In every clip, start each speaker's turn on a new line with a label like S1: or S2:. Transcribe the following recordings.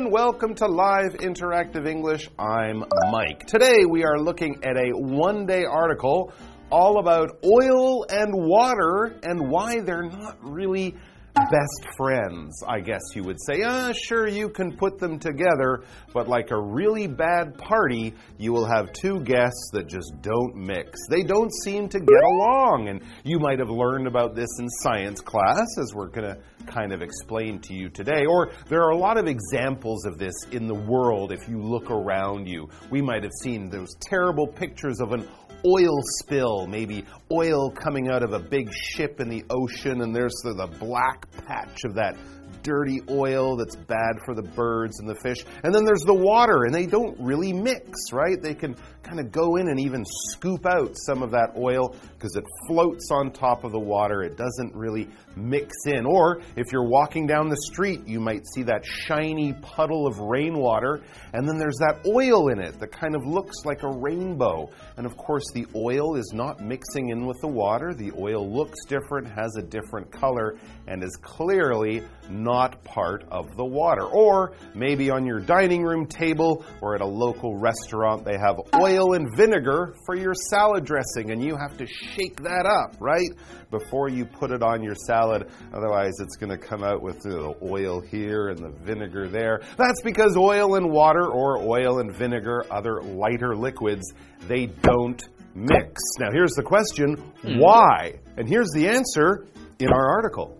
S1: Everyone. Welcome to Live Interactive English. I'm Mike. Today we are looking at a one day article all about oil and water and why they're not really best friends, I guess you would say. Ah, sure, you can put them together, but like a really bad party, you will have two guests that just don't mix. They don't seem to get along, and you might have learned about this in science class, as we're going to kind of explain to you today. Or there are a lot of examples of this in the world if you look around you. We might have seen those terrible pictures of an oil spill, maybe oil coming out of a big ship in the ocean, and there's the, the black patch of that dirty oil that's bad for the birds and the fish. And then there's the water, and they don't really mix, right? They can kind of go in and even scoop out some of that oil because it floats on top of the water. It doesn't really mix in. Or if you're walking down the street, you might see that shiny puddle of rainwater, and then there's that oil in it that kind of looks like a rainbow. And of course, the oil is not mixing in with the water. The oil looks different, has a different color, and is clearly not part of the water. Or maybe on your dining room table or at a local restaurant, they have oil and vinegar for your salad dressing, and you have to shake that up, right? Before you put it on your salad. Otherwise, it's going to come out with the oil here and the vinegar there. That's because oil and water, or oil and vinegar, other lighter liquids, they don't mix. Now, here's the question hmm. why? And here's the answer in our article.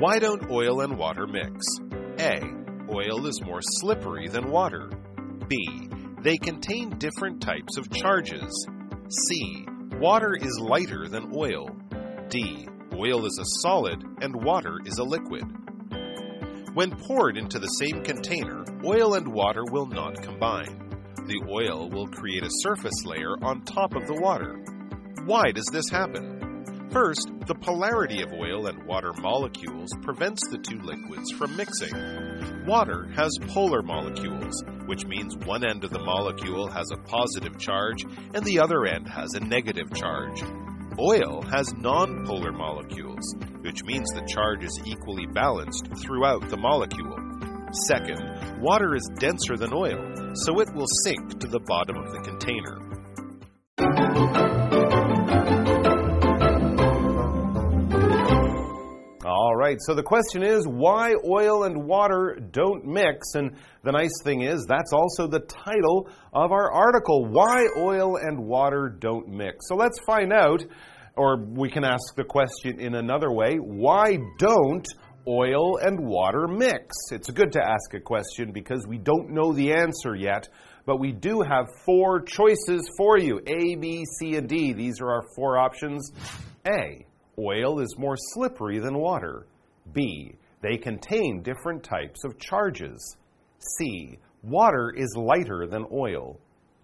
S1: Why don't oil and water mix? A. Oil is more slippery than water. B. They contain different types of charges. C. Water is lighter than oil. D. Oil is a solid and water is a liquid. When poured into the same container, oil and water will not combine. The oil will create a surface layer on top of the water. Why does this happen? First, the polarity of oil and water molecules prevents the two liquids from mixing. Water has polar molecules, which means one end of the molecule has a positive charge and the other end has a negative charge. Oil has nonpolar molecules, which means the charge is equally balanced throughout the molecule. Second, water is denser than oil, so it will sink to the bottom of the container. Right, so the question is why oil and water don't mix? And the nice thing is, that's also the title of our article Why Oil and Water Don't Mix. So let's find out, or we can ask the question in another way why don't oil and water mix? It's good to ask a question because we don't know the answer yet, but we do have four choices for you A, B, C, and D. These are our four options. A. Oil is more slippery than water. B. They contain different types of charges. C. Water is lighter than oil.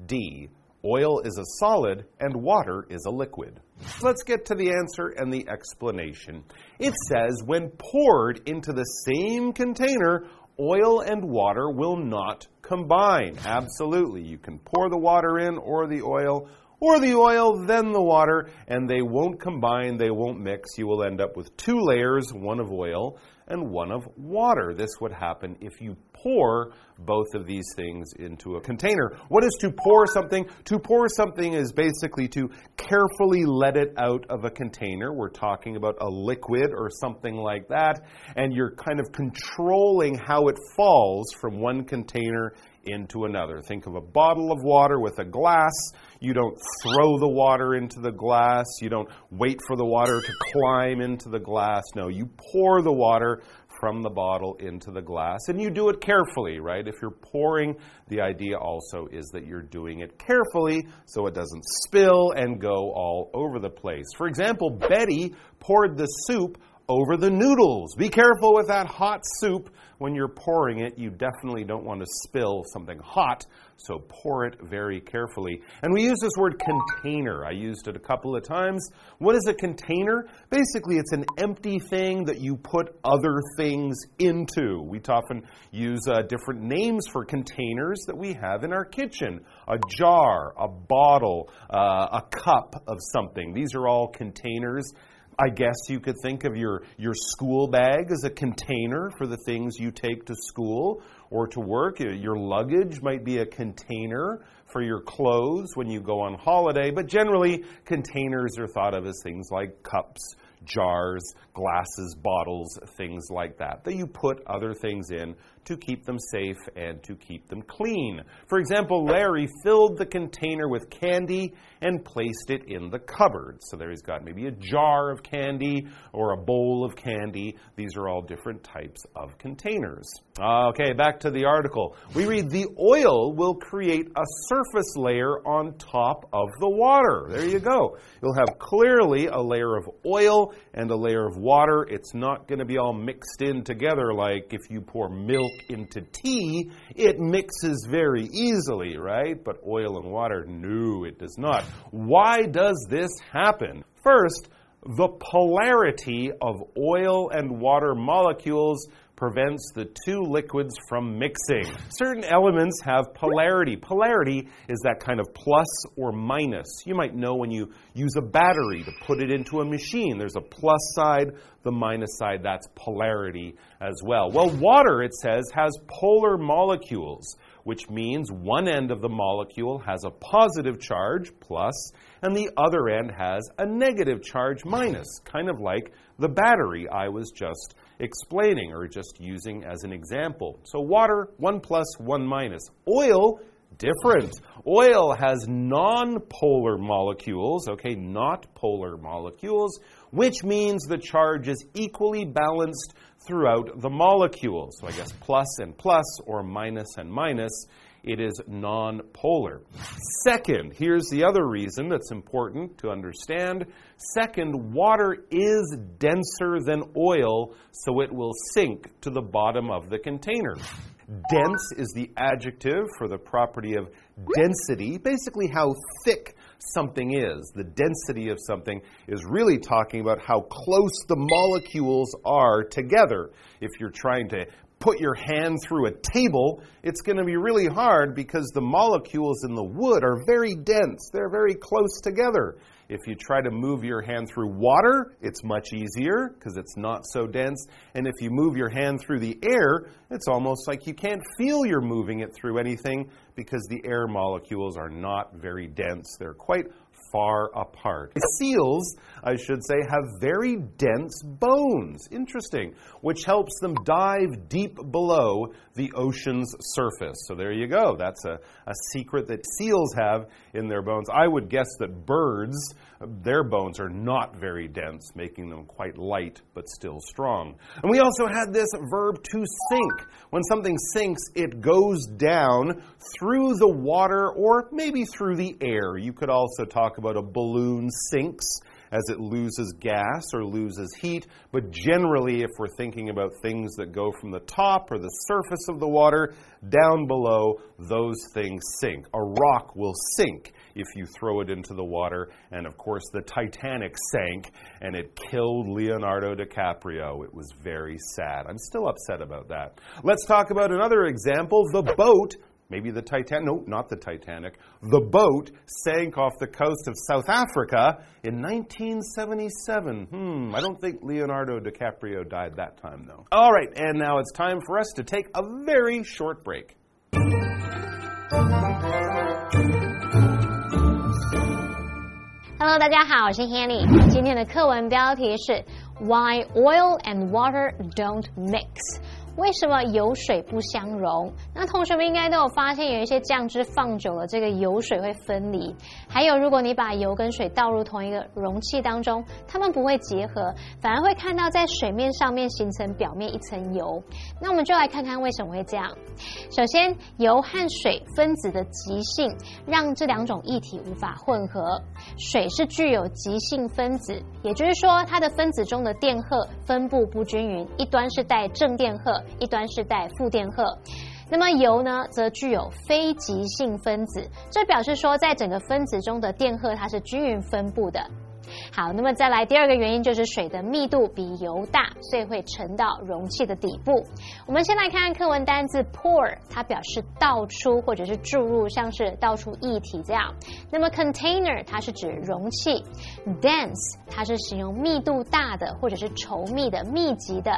S1: D. Oil is a solid and water is a liquid. Let's get to the answer and the explanation. It says when poured into the same container, oil and water will not combine. Absolutely. You can pour the water in or the oil or the oil, then the water, and they won't combine, they won't mix. You will end up with two layers, one of oil and one of water. This would happen if you pour both of these things into a container. What is to pour something? To pour something is basically to carefully let it out of a container. We're talking about a liquid or something like that, and you're kind of controlling how it falls from one container into another. Think of a bottle of water with a glass. You don't throw the water into the glass. You don't wait for the water to climb into the glass. No, you pour the water from the bottle into the glass and you do it carefully, right? If you're pouring, the idea also is that you're doing it carefully so it doesn't spill and go all over the place. For example, Betty poured the soup over the noodles. Be careful with that hot soup. When you're pouring it, you definitely don't want to spill something hot, so pour it very carefully. And we use this word container. I used it a couple of times. What is a container? Basically, it's an empty thing that you put other things into. We often use uh, different names for containers that we have in our kitchen a jar, a bottle, uh, a cup of something. These are all containers. I guess you could think of your, your school bag as a container for the things you take to school or to work. Your luggage might be a container for your clothes when you go on holiday, but generally, containers are thought of as things like cups jars, glasses, bottles, things like that, that you put other things in to keep them safe and to keep them clean. For example, Larry filled the container with candy and placed it in the cupboard. So there he's got maybe a jar of candy or a bowl of candy. These are all different types of containers. Okay, back to the article. We read the oil will create a surface layer on top of the water. There you go. You'll have clearly a layer of oil and a layer of water. It's not going to be all mixed in together like if you pour milk into tea, it mixes very easily, right? But oil and water, no, it does not. Why does this happen? First, the polarity of oil and water molecules prevents the two liquids from mixing. Certain elements have polarity. Polarity is that kind of plus or minus. You might know when you use a battery to put it into a machine, there's a plus side, the minus side, that's polarity as well. Well, water, it says, has polar molecules which means one end of the molecule has a positive charge, plus, and the other end has a negative charge, minus, kind of like the battery I was just explaining or just using as an example. So, water, 1 plus, 1 minus. Oil, different. Oil has non polar molecules, okay, not polar molecules, which means the charge is equally balanced throughout the molecule. So I guess plus and plus or minus and minus, it is nonpolar. Second, here's the other reason that's important to understand. Second, water is denser than oil, so it will sink to the bottom of the container. Dense is the adjective for the property of density, basically how thick something is. The density of something is really talking about how close the molecules are together. If you're trying to put your hand through a table, it's going to be really hard because the molecules in the wood are very dense. They're very close together. If you try to move your hand through water, it's much easier because it's not so dense. And if you move your hand through the air, it's almost like you can't feel you're moving it through anything because the air molecules are not very dense. They're quite far apart. Seals, I should say, have very dense bones. Interesting. Which helps them dive deep below the ocean's surface. So there you go. That's a, a secret that seals have in their bones. I would guess that birds, their bones are not very dense, making them quite light but still strong. And we also had this verb to sink. When something sinks, it goes down through the water or maybe through the air. You could also talk about a balloon sinks as it loses gas or loses heat. But generally, if we're thinking about things that go from the top or the surface of the water down below, those things sink. A rock will sink if you throw it into the water. And of course, the Titanic sank and it killed Leonardo DiCaprio. It was very sad. I'm still upset about that. Let's talk about another example the boat maybe the Titanic, no, not the Titanic, the boat sank off the coast of South Africa in 1977. Hmm, I don't think Leonardo DiCaprio died that time, though. All right, and now it's time for us to take a very short break.
S2: Hello，大家好，我是 Hanny。今天的课文标题是 Why Oil and Water Don't Mix。 为什么油水不相容？那同学们应该都有发现，有一些酱汁放久了，这个油水会分离。还有，如果你把油跟水倒入同一个容器当中，它们不会结合，反而会看到在水面上面形成表面一层油。那我们就来看看为什么会这样。首先，油和水分子的极性让这两种液体无法混合。水是具有极性分子，也就是说，它的分子中的电荷分布不均匀，一端是带正电荷，一端是带负电荷。那么油呢，则具有非极性分子，这表示说，在整个分子中的电荷它是均匀分布的。好，那么再来第二个原因就是水的密度比油大，所以会沉到容器的底部。我们先来看看课文单字 pour，它表示倒出或者是注入，像是倒出液体这样。那么 container 它是指容器，dense 它是形容密度大的或者是稠密的、密集的。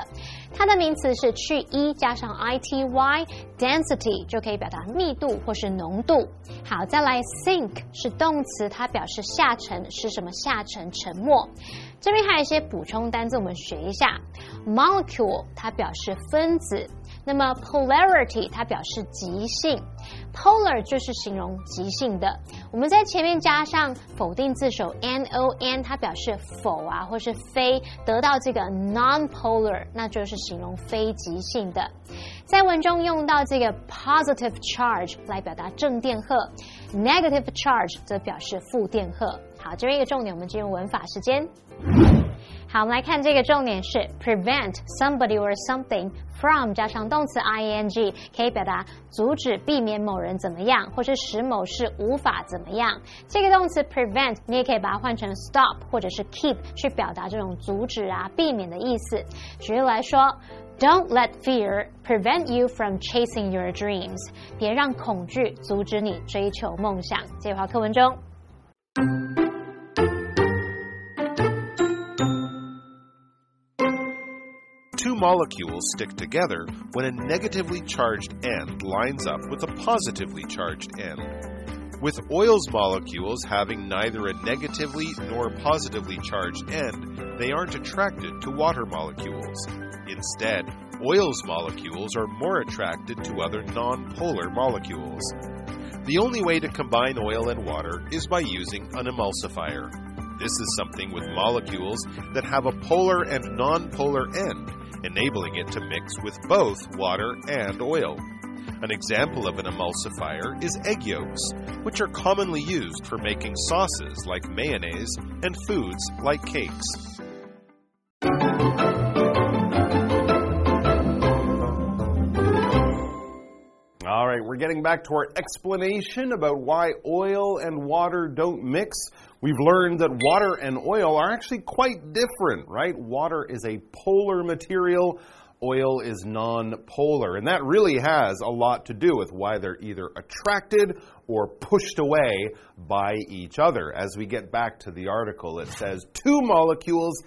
S2: 它的名词是去一加上 i t y，density 就可以表达密度或是浓度。好，再来 sink 是动词，它表示下沉，是什么下沉？沉没。这边还有一些补充单词，我们学一下。Molecule 它表示分子，那么 polarity 它表示极性。Polar 就是形容极性的。我们在前面加上否定字首 non，它表示否啊或是非，得到这个 non-polar，那就是形容非极性的。在文中用到这个 positive charge 来表达正电荷，negative charge 则表示负电荷。好，这边一个重点，我们进入文法时间。好，我们来看这个重点是 prevent somebody or something from 加上动词 ing，可以表达阻止、避免某人怎么样，或是使某事无法怎么样。这个动词 prevent，你也可以把它换成 stop 或者是 keep，去表达这种阻止啊、避免的意思。举例来说，Don't let fear prevent you from chasing your dreams，别让恐惧阻止你追求梦想。这句话课文中。
S1: Molecules stick together when a negatively charged end lines up with a positively charged end. With oil's molecules having neither a negatively nor positively charged end, they aren't attracted to water molecules. Instead, oil's molecules are more attracted to other nonpolar molecules. The only way to combine oil and water is by using an emulsifier. This is something with molecules that have a polar and nonpolar end enabling it to mix with both water and oil. An example of an emulsifier is egg yolks, which are commonly used for making sauces like mayonnaise and foods like cakes. All right, we're getting back to our explanation about why oil and water don't mix. We've learned that water and oil are actually quite different, right? Water is a polar material, oil is non-polar, and that really has a lot to do with why they're either attracted or pushed away by each other. As we get back to the article, it says two molecules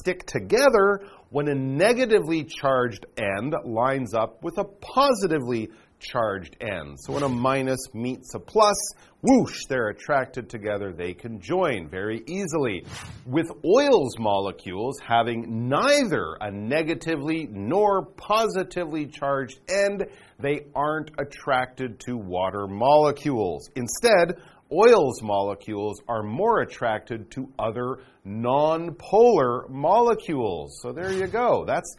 S1: stick together when a negatively charged end lines up with a positively charged end. So when a minus meets a plus, whoosh, they're attracted together. They can join very easily. With oil's molecules having neither a negatively nor positively charged end, they aren't attracted to water molecules. Instead, oil's molecules are more attracted to other non-polar molecules. So there you go. That's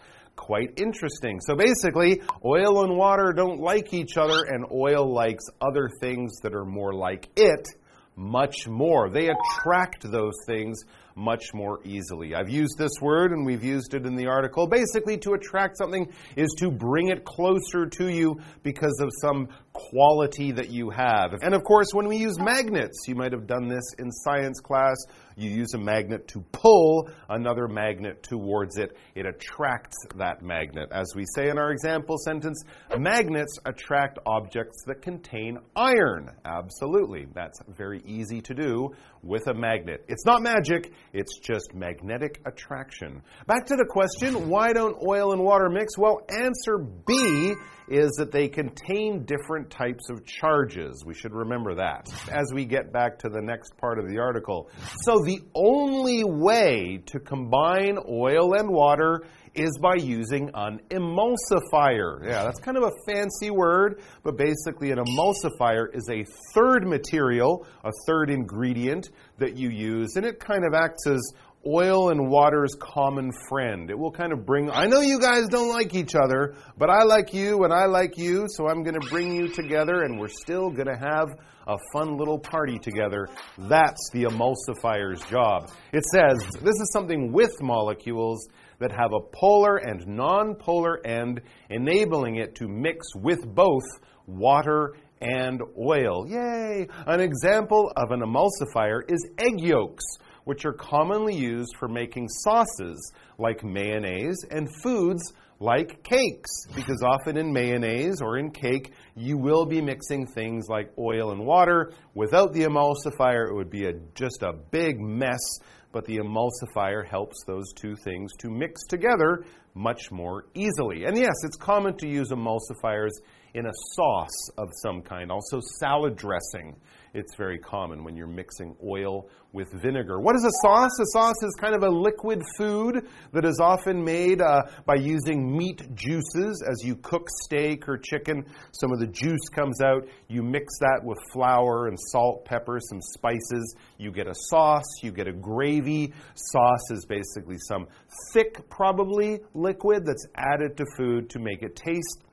S1: quite interesting. So basically, oil and water don't like each other, and oil likes other things that are more like it much more. They attract those things much more easily. I've used this word and we've used it in the article. Basically, to attract something is to bring it closer to you because of some quality that you have. And of course, when we use magnets, you might have done this in science class. You use a magnet to pull another magnet towards it. It attracts that magnet. As we say in our example sentence, magnets attract objects that contain iron. Absolutely. That's very easy to do with a magnet. It's not magic, it's just magnetic attraction. Back to the question why don't oil and water mix? Well, answer B is that they contain different types of charges. We should remember that as we get back to the next part of the article. So, the only way to combine oil and water is by using an emulsifier. Yeah, that's kind of a fancy word, but basically, an emulsifier is a third material, a third ingredient that you use, and it kind of acts as oil and water's common friend. It will kind of bring, I know you guys don't like each other, but I like you and I like you, so I'm going to bring you together and we're still going to have a fun little party together. That's the emulsifier's job. It says this is something with molecules that have a polar and nonpolar end, enabling it to mix with both water and oil. Yay! An example of an emulsifier is egg yolks which are commonly used for making sauces like mayonnaise and foods like cakes, because often in mayonnaise or in cake, you will be mixing things like oil and water. Without the emulsifier, it would be a, just a big mess, but the emulsifier helps those two things to mix together much more easily. And yes, it's common to use emulsifiers in a sauce of some kind, also salad dressing it's very common when you're mixing oil with vinegar. What is a sauce? A sauce is kind of a liquid food that is often made uh, by using meat juices. As you cook steak or chicken, some of the juice comes out. You mix that with flour and salt, pepper, some spices. You get a sauce, you get a gravy. Sauce is basically some thick, probably liquid that's added to food to make it taste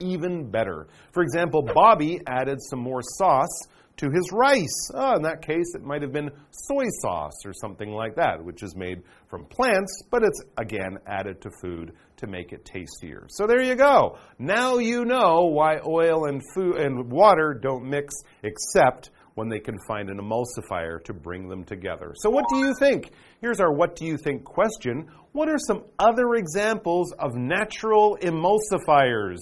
S1: even better. For example, Bobby added some more sauce to his rice. Oh, in that case, it might have been soy sauce or something like that, which is made from plants, but it's again added to food to make it tastier. So there you go. Now you know why oil and food and water don't mix except when they can find an emulsifier to bring them together. So what do you think? Here's our what do you think question. What are some other examples of natural emulsifiers?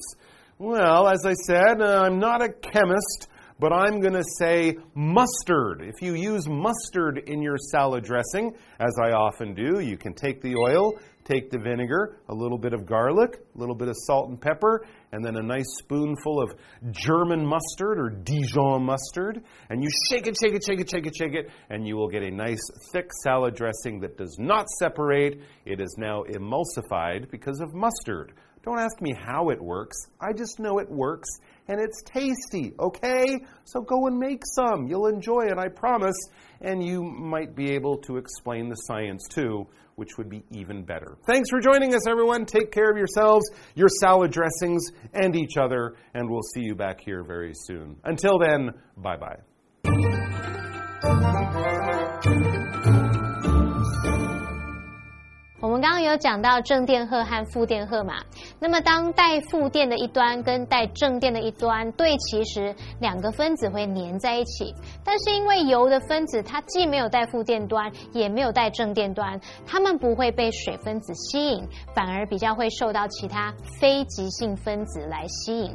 S1: Well, as I said, uh, I'm not a chemist but I'm going to say mustard. If you use mustard in your salad dressing, as I often do, you can take the oil, take the vinegar, a little bit of garlic, a little bit of salt and pepper, and then a nice spoonful of German mustard or Dijon mustard, and you shake it, shake it, shake it, shake it, shake it, and you will get a nice thick salad dressing that does not separate. It is now emulsified because of mustard. Don't ask me how it works. I just know it works and it's tasty, okay? So go and make some. You'll enjoy it, I promise. And you might be able to explain the science too, which would be even better. Thanks for joining us, everyone. Take care of yourselves, your salad dressings, and each other, and we'll see you back here very soon. Until then, bye bye.
S2: 我们刚刚有讲到正电荷和负电荷嘛，那么当带负电的一端跟带正电的一端对齐时，两个分子会粘在一起。但是因为油的分子它既没有带负电端，也没有带正电端，它们不会被水分子吸引，反而比较会受到其他非极性分子来吸引。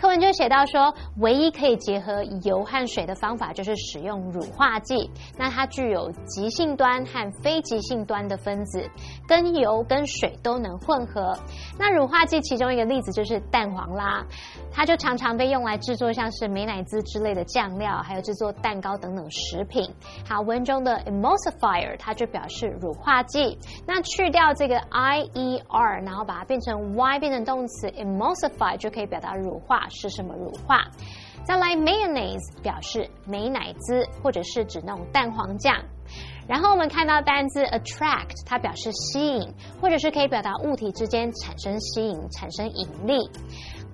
S2: 课文就写到说，唯一可以结合油和水的方法就是使用乳化剂，那它具有极性端和非极性端的分子。跟油跟水都能混合。那乳化剂其中一个例子就是蛋黄啦，它就常常被用来制作像是美乃滋之类的酱料，还有制作蛋糕等等食品。好，文中的 emulsifier 它就表示乳化剂。那去掉这个 i e r，然后把它变成 y 变成动词 emulsify 就可以表达乳化是什么乳化。再来 mayonnaise 表示美乃滋，或者是指那种蛋黄酱。然后我们看到单字 attract，它表示吸引，或者是可以表达物体之间产生吸引、产生引力。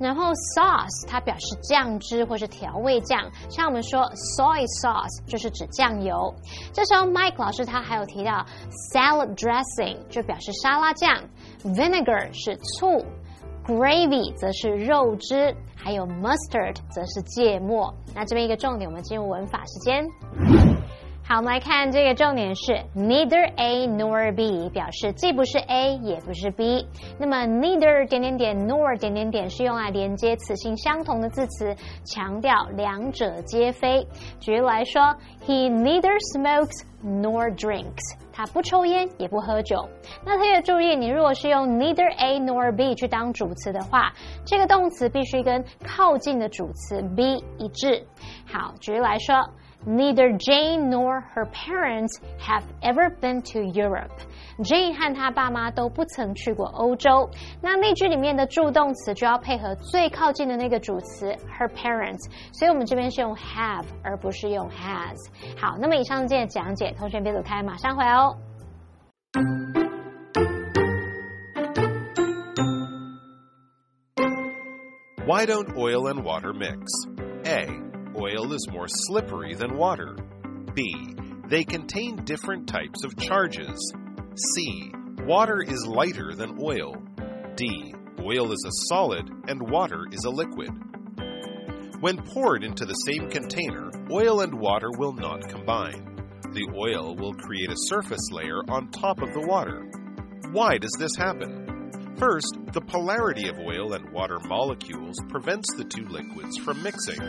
S2: 然后 sauce 它表示酱汁或是调味酱，像我们说 soy sauce 就是指酱油。这时候 Mike 老师他还有提到 salad dressing 就表示沙拉酱，vinegar 是醋，gravy 则是肉汁，还有 mustard 则是芥末。那这边一个重点，我们进入文法时间。好，我们来看这个重点是 neither A nor B，表示既不是 A 也不是 B。那么 neither 点点点 nor 点点点是用来连接词性相同的字词，强调两者皆非。举例来说，He neither smokes nor drinks。他不抽烟也不喝酒。那特别注意，你如果是用 neither A nor B 去当主词的话，这个动词必须跟靠近的主词 B 一致。好，举例来说。Neither Jane nor her parents have ever been to Europe. Jane 和她爸妈都不曾去过欧洲。那例句里面的助动词就要配合最靠近的那个主词 her parents，所以我们这边是用 have 而不是用 has。好，那么以上这些讲解，同学别走开，马上回来哦。
S1: Why don't oil and water mix? A. Oil is more slippery than water. B. They contain different types of charges. C. Water is lighter than oil. D. Oil is a solid and water is a liquid. When poured into the same container, oil and water will not combine. The oil will create a surface layer on top of the water. Why does this happen? First, the polarity of oil and water molecules prevents the two liquids from mixing.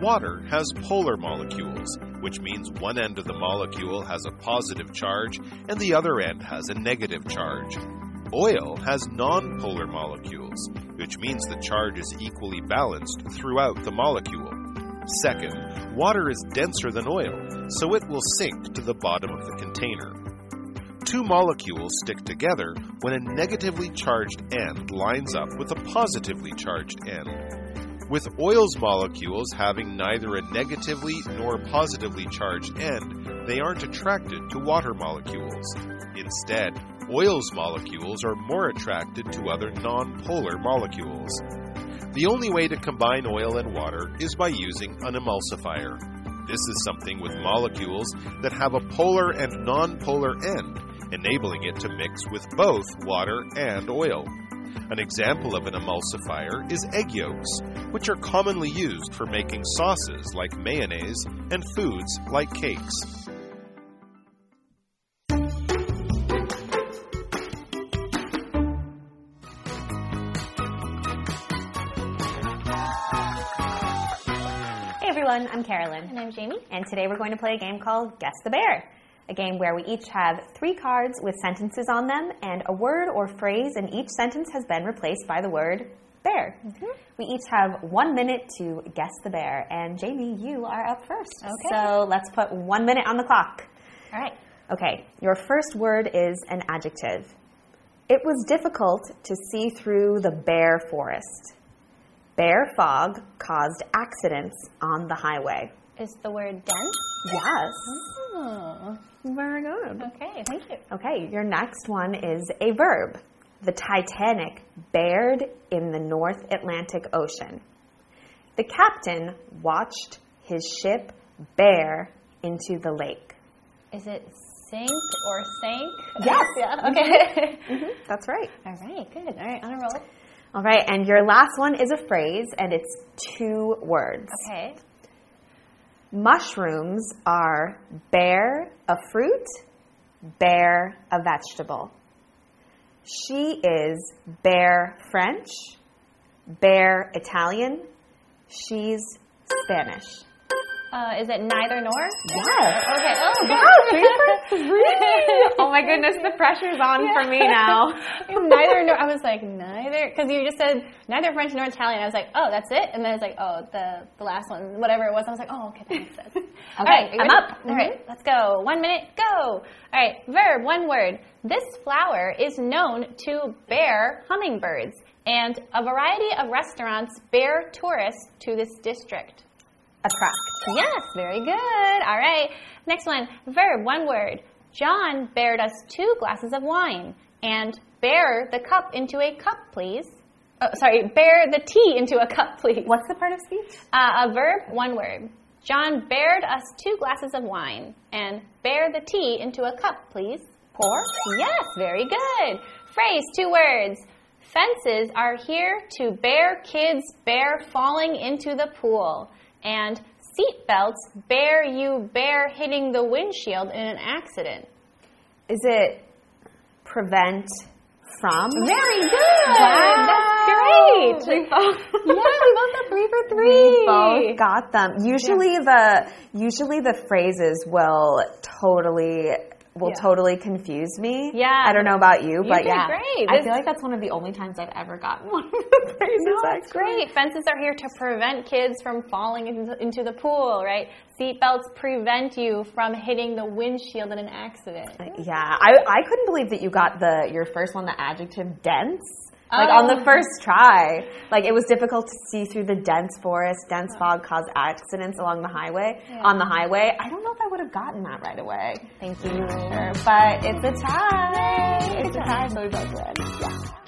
S1: Water has polar molecules, which means one end of the molecule has a positive charge and the other end has a negative charge. Oil has nonpolar molecules, which means the charge is equally balanced throughout the molecule. Second, water is denser than oil, so it will sink to the bottom of the container. Two molecules stick together when a negatively charged end lines up with a positively charged end. With oil's molecules having neither a negatively nor positively charged end, they aren't attracted to water molecules. Instead, oil's molecules are more attracted to other nonpolar molecules. The only way to combine oil and water is by using an emulsifier. This is something with molecules that have a polar and nonpolar end enabling it to mix with both water and oil. An example of an emulsifier is egg yolks, which are commonly used for making sauces like mayonnaise and foods like cakes.
S3: Hey everyone, I'm Carolyn.
S2: And I'm Jamie.
S3: And today we're going to play a game called Guess the Bear a game where we each have three cards with sentences on them, and a word or phrase in each sentence has been replaced by the word bear. Mm -hmm. We each have one minute to guess the bear. And Jamie, you are up first.
S2: Okay.
S3: So let's put one minute on the clock.
S2: All right.
S3: Okay, your first word is an adjective. It was difficult to see through the bare forest. Bare fog caused accidents on the highway.
S2: Is the word dense?
S3: Yes.
S2: Oh.
S3: Very good.
S2: Okay, thank you.
S3: Okay, your next one is a verb. The Titanic bared in the North Atlantic Ocean. The captain watched his ship bear into the lake.
S2: Is it sink or sank?
S3: Yes.
S2: yeah. Okay.
S3: Mm -hmm. That's right.
S2: All right. Good. All right. On a roll.
S3: All right. And your last one is a phrase, and it's two words.
S2: Okay.
S3: Mushrooms are bear a fruit, bear a vegetable. She is bear French, bear Italian, she's Spanish.
S2: Uh, is it neither nor?
S3: Yes.
S2: Okay. Oh,
S3: oh my goodness, the pressure's on yeah. for me now.
S2: neither nor. I was like neither because you just said neither French nor Italian. I was like, oh, that's it. And then it's like, oh, the the last one, whatever it was. I was like, oh, okay, that makes sense. okay,
S3: All right, I'm up.
S2: All right, mm -hmm. let's go. One minute, go. All right, verb, one word. This flower is known to bear hummingbirds, and a variety of restaurants bear tourists to this district
S3: attract.
S2: Yes, very good. All right. Next one. Verb, one word. John bared us two glasses of wine. And bear the cup into a cup, please. Oh, sorry, bear the tea into a cup, please.
S3: What's the part of speech?
S2: Uh, a verb, one word. John bared us two glasses of wine. And bear the tea into a cup, please.
S3: Pour?
S2: Yes, very good. Phrase, two words. Fences are here to bear kids bear falling into the pool and
S4: seatbelts bear you bear hitting the windshield in an accident?
S3: Is it prevent from?
S4: Very good. That's great.
S3: We both.
S4: yeah, we both got three for three.
S3: We both got them. Usually the usually the phrases will totally will
S4: Yeah.
S3: totally confuse me.
S4: Yeah.
S3: I don't know about you, but
S4: did
S3: yeah.
S4: great.
S3: I feel like that's one of the only times I've ever gotten one of the phrases.
S4: No, that's great. Fences are here to prevent kids from falling into, into the pool, right? Seatbelts prevent you from hitting the windshield in an accident.
S3: Yeah, I, I couldn't believe that you got the your first one, the adjective dense. Like on the
S4: Oh.
S3: first try, like it was difficult to see through the dense forest. Dense fog caused accidents along the highway. On the highway, I don't know if I would have gotten that right away.
S4: Thank you.
S3: But it's a tie. It's a tie, so we both win. Yeah.